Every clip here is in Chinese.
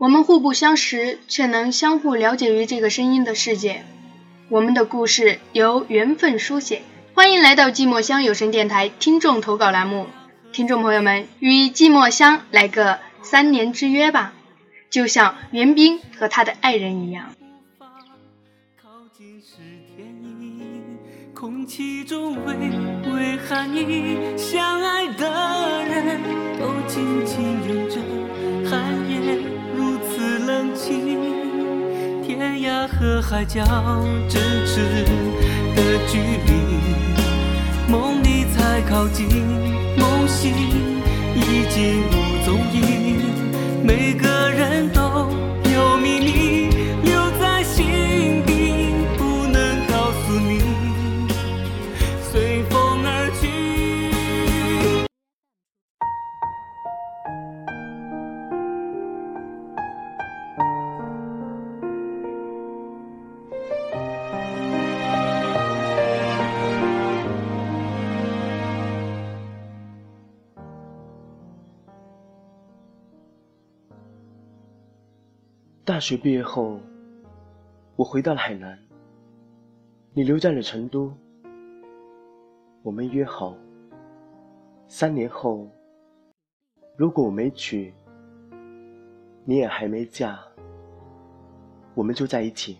我们互不相识，却能相互了解于这个声音的世界。我们的故事由缘分书写。欢迎来到寂寞乡有声电台听众投稿栏目，听众朋友们，与寂寞乡来个三年之约吧，就像袁冰和他的爱人一样。空气中微微寒意，相爱的人都紧紧拥海角咫尺的距离，梦里才靠近，梦醒已经无踪影，每个人都大学毕业后，我回到了海南，你留在了成都。我们约好，三年后，如果我没娶，你也还没嫁，我们就在一起。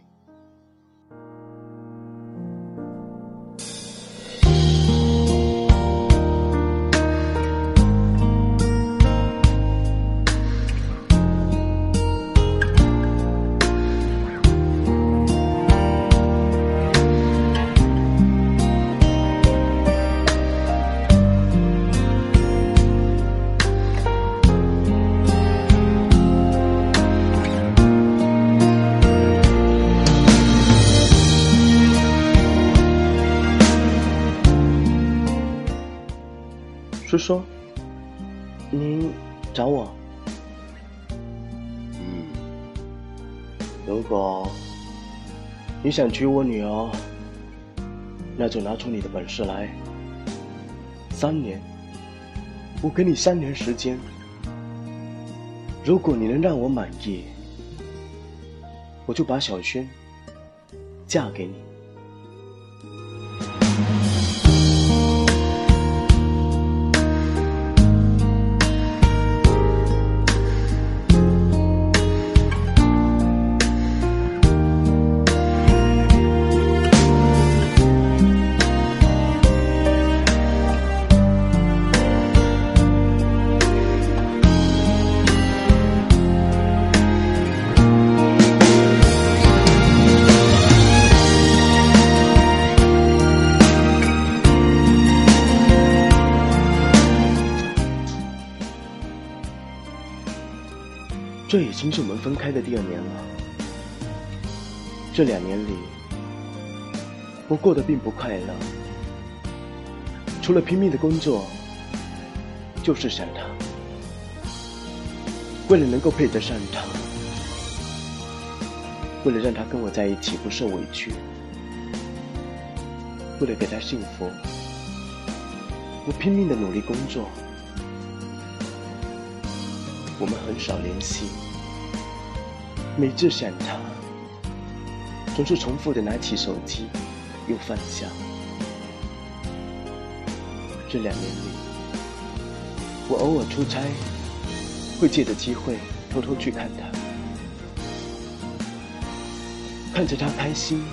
叔叔，您找我？嗯，如果你想娶我女儿，那就拿出你的本事来。三年，我给你三年时间。如果你能让我满意，我就把小轩嫁给你。这已经是我们分开的第二年了。这两年里，我过得并不快乐，除了拼命的工作，就是想他。为了能够配得上他，为了让他跟我在一起不受委屈，为了给他幸福，我拼命的努力工作。我们很少联系，每次想他，总是重复的拿起手机，又放下。这两年里，我偶尔出差，会借着机会偷偷去看他，看着他开心，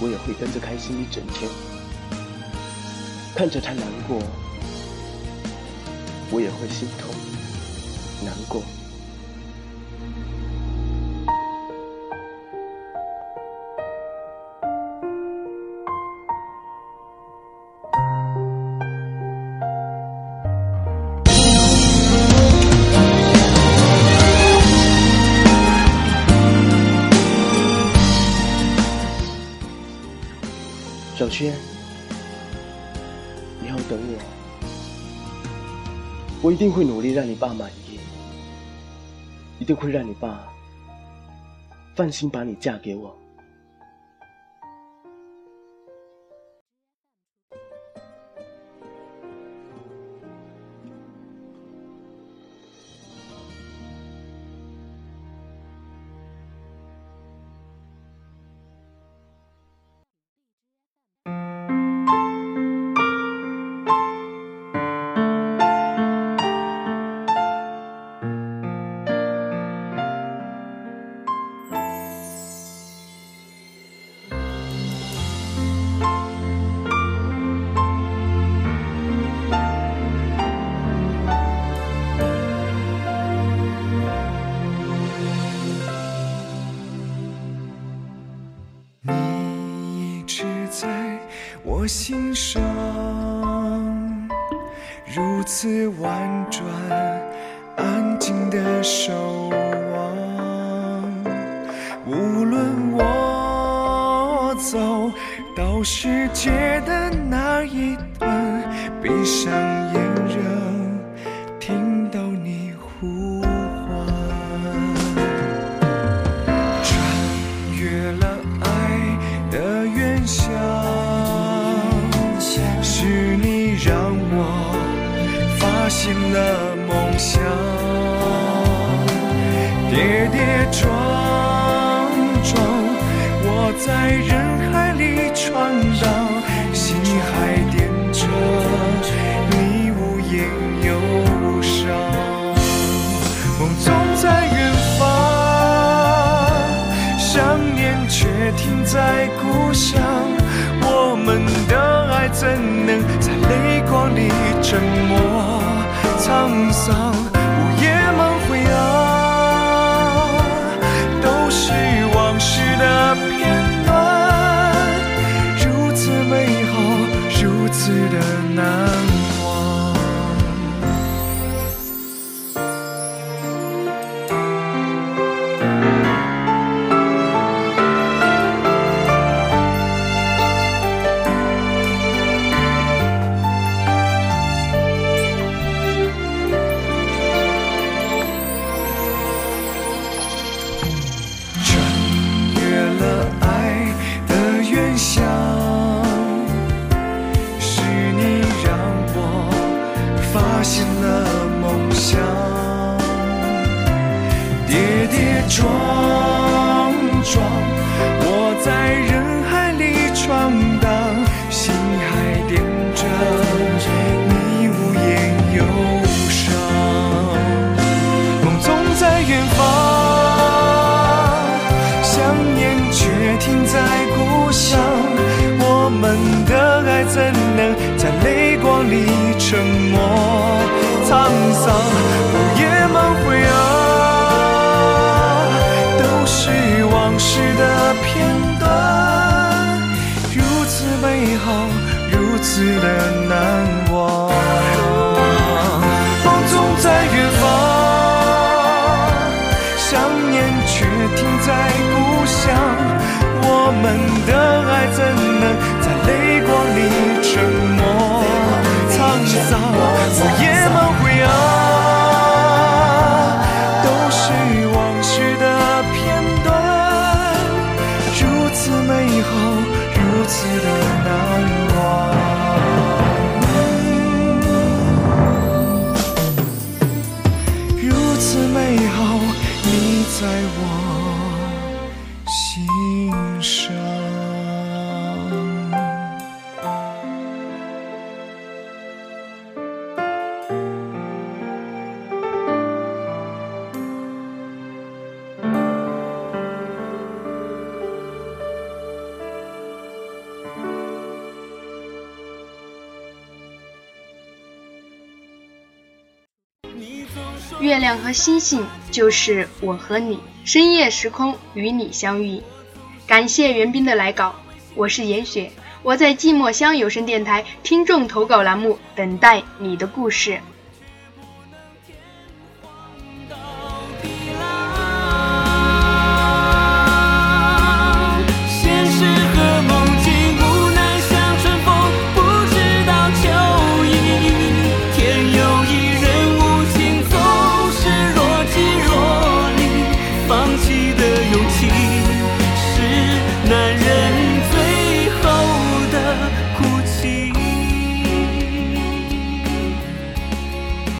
我也会跟着开心一整天；看着他难过。我也会心痛、难过。小轩，你要等我。我一定会努力让你爸满意，一定会让你爸放心把你嫁给我。我心上，如此婉转，安静的守望。无论我走到世界的哪一端，闭上眼的梦想，跌跌撞撞，我在人海里闯荡，心还点着你无言忧伤，梦总在远方，想念却停在故乡。我们的爱怎能在泪光里沉默沧桑？跌跌撞撞，我在人海里闯荡，心还惦着你无言忧伤。梦总在远方，想念却停在故乡。我们的爱怎能在泪光里如此的难忘。梦总在远方，想念却停在故乡。我们的爱在在我月亮和星星就是我和你，深夜时空与你相遇。感谢袁斌的来稿，我是严雪，我在寂寞乡有声电台听众投稿栏目等待你的故事。